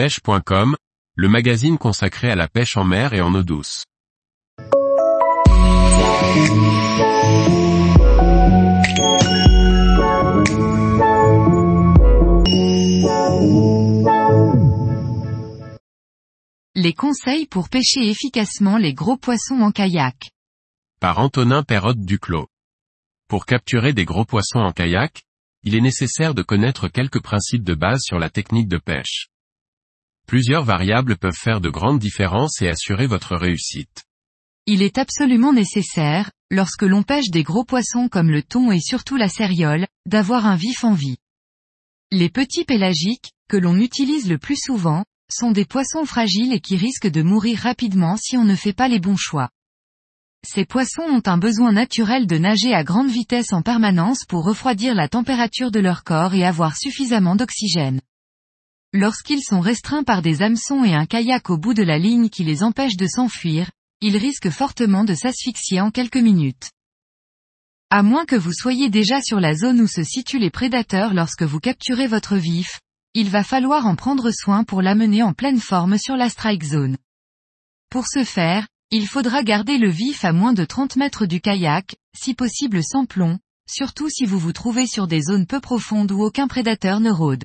pêche.com, le magazine consacré à la pêche en mer et en eau douce. Les conseils pour pêcher efficacement les gros poissons en kayak. Par Antonin Perrotte Duclos. Pour capturer des gros poissons en kayak, il est nécessaire de connaître quelques principes de base sur la technique de pêche. Plusieurs variables peuvent faire de grandes différences et assurer votre réussite. Il est absolument nécessaire, lorsque l'on pêche des gros poissons comme le thon et surtout la céréole, d'avoir un vif en vie. Les petits pélagiques, que l'on utilise le plus souvent, sont des poissons fragiles et qui risquent de mourir rapidement si on ne fait pas les bons choix. Ces poissons ont un besoin naturel de nager à grande vitesse en permanence pour refroidir la température de leur corps et avoir suffisamment d'oxygène. Lorsqu'ils sont restreints par des hameçons et un kayak au bout de la ligne qui les empêche de s'enfuir, ils risquent fortement de s'asphyxier en quelques minutes. À moins que vous soyez déjà sur la zone où se situent les prédateurs lorsque vous capturez votre vif, il va falloir en prendre soin pour l'amener en pleine forme sur la strike zone. Pour ce faire, il faudra garder le vif à moins de 30 mètres du kayak, si possible sans plomb, surtout si vous vous trouvez sur des zones peu profondes où aucun prédateur ne rôde.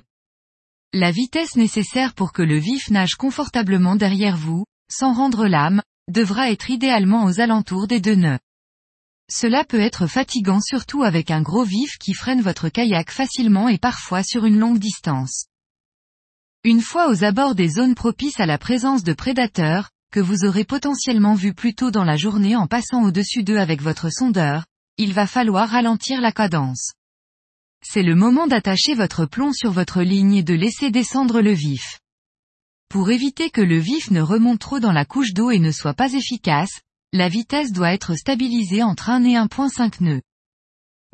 La vitesse nécessaire pour que le vif nage confortablement derrière vous, sans rendre l'âme, devra être idéalement aux alentours des deux nœuds. Cela peut être fatigant surtout avec un gros vif qui freine votre kayak facilement et parfois sur une longue distance. Une fois aux abords des zones propices à la présence de prédateurs, que vous aurez potentiellement vu plus tôt dans la journée en passant au-dessus d'eux avec votre sondeur, il va falloir ralentir la cadence. C'est le moment d'attacher votre plomb sur votre ligne et de laisser descendre le vif. Pour éviter que le vif ne remonte trop dans la couche d'eau et ne soit pas efficace, la vitesse doit être stabilisée entre 1 et 1.5 nœuds.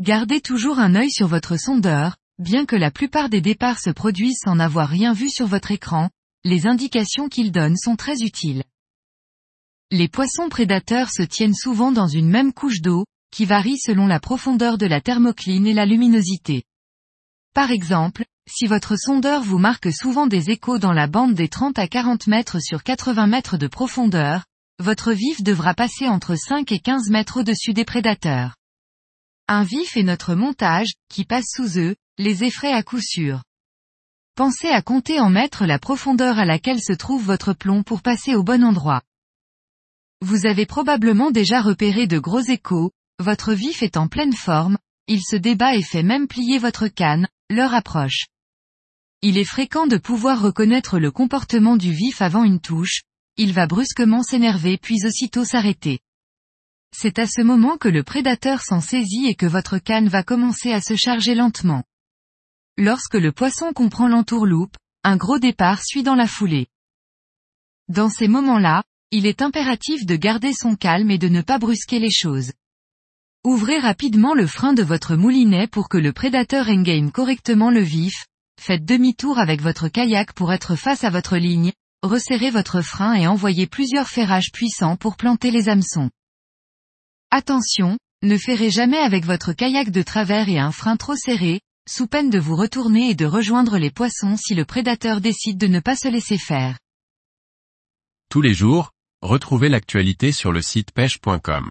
Gardez toujours un œil sur votre sondeur, bien que la plupart des départs se produisent sans n'avoir rien vu sur votre écran, les indications qu'il donne sont très utiles. Les poissons prédateurs se tiennent souvent dans une même couche d'eau, qui varie selon la profondeur de la thermocline et la luminosité. Par exemple, si votre sondeur vous marque souvent des échos dans la bande des 30 à 40 mètres sur 80 mètres de profondeur, votre vif devra passer entre 5 et 15 mètres au-dessus des prédateurs. Un vif est notre montage, qui passe sous eux, les effraie à coup sûr. Pensez à compter en mètres la profondeur à laquelle se trouve votre plomb pour passer au bon endroit. Vous avez probablement déjà repéré de gros échos, votre vif est en pleine forme, il se débat et fait même plier votre canne, l'heure approche. Il est fréquent de pouvoir reconnaître le comportement du vif avant une touche, il va brusquement s'énerver puis aussitôt s'arrêter. C'est à ce moment que le prédateur s'en saisit et que votre canne va commencer à se charger lentement. Lorsque le poisson comprend l'entourloupe, un gros départ suit dans la foulée. Dans ces moments-là, il est impératif de garder son calme et de ne pas brusquer les choses. Ouvrez rapidement le frein de votre moulinet pour que le prédateur engame correctement le vif, faites demi-tour avec votre kayak pour être face à votre ligne, resserrez votre frein et envoyez plusieurs ferrages puissants pour planter les hameçons. Attention, ne ferrez jamais avec votre kayak de travers et un frein trop serré, sous peine de vous retourner et de rejoindre les poissons si le prédateur décide de ne pas se laisser faire. Tous les jours, Retrouvez l'actualité sur le site pêche.com.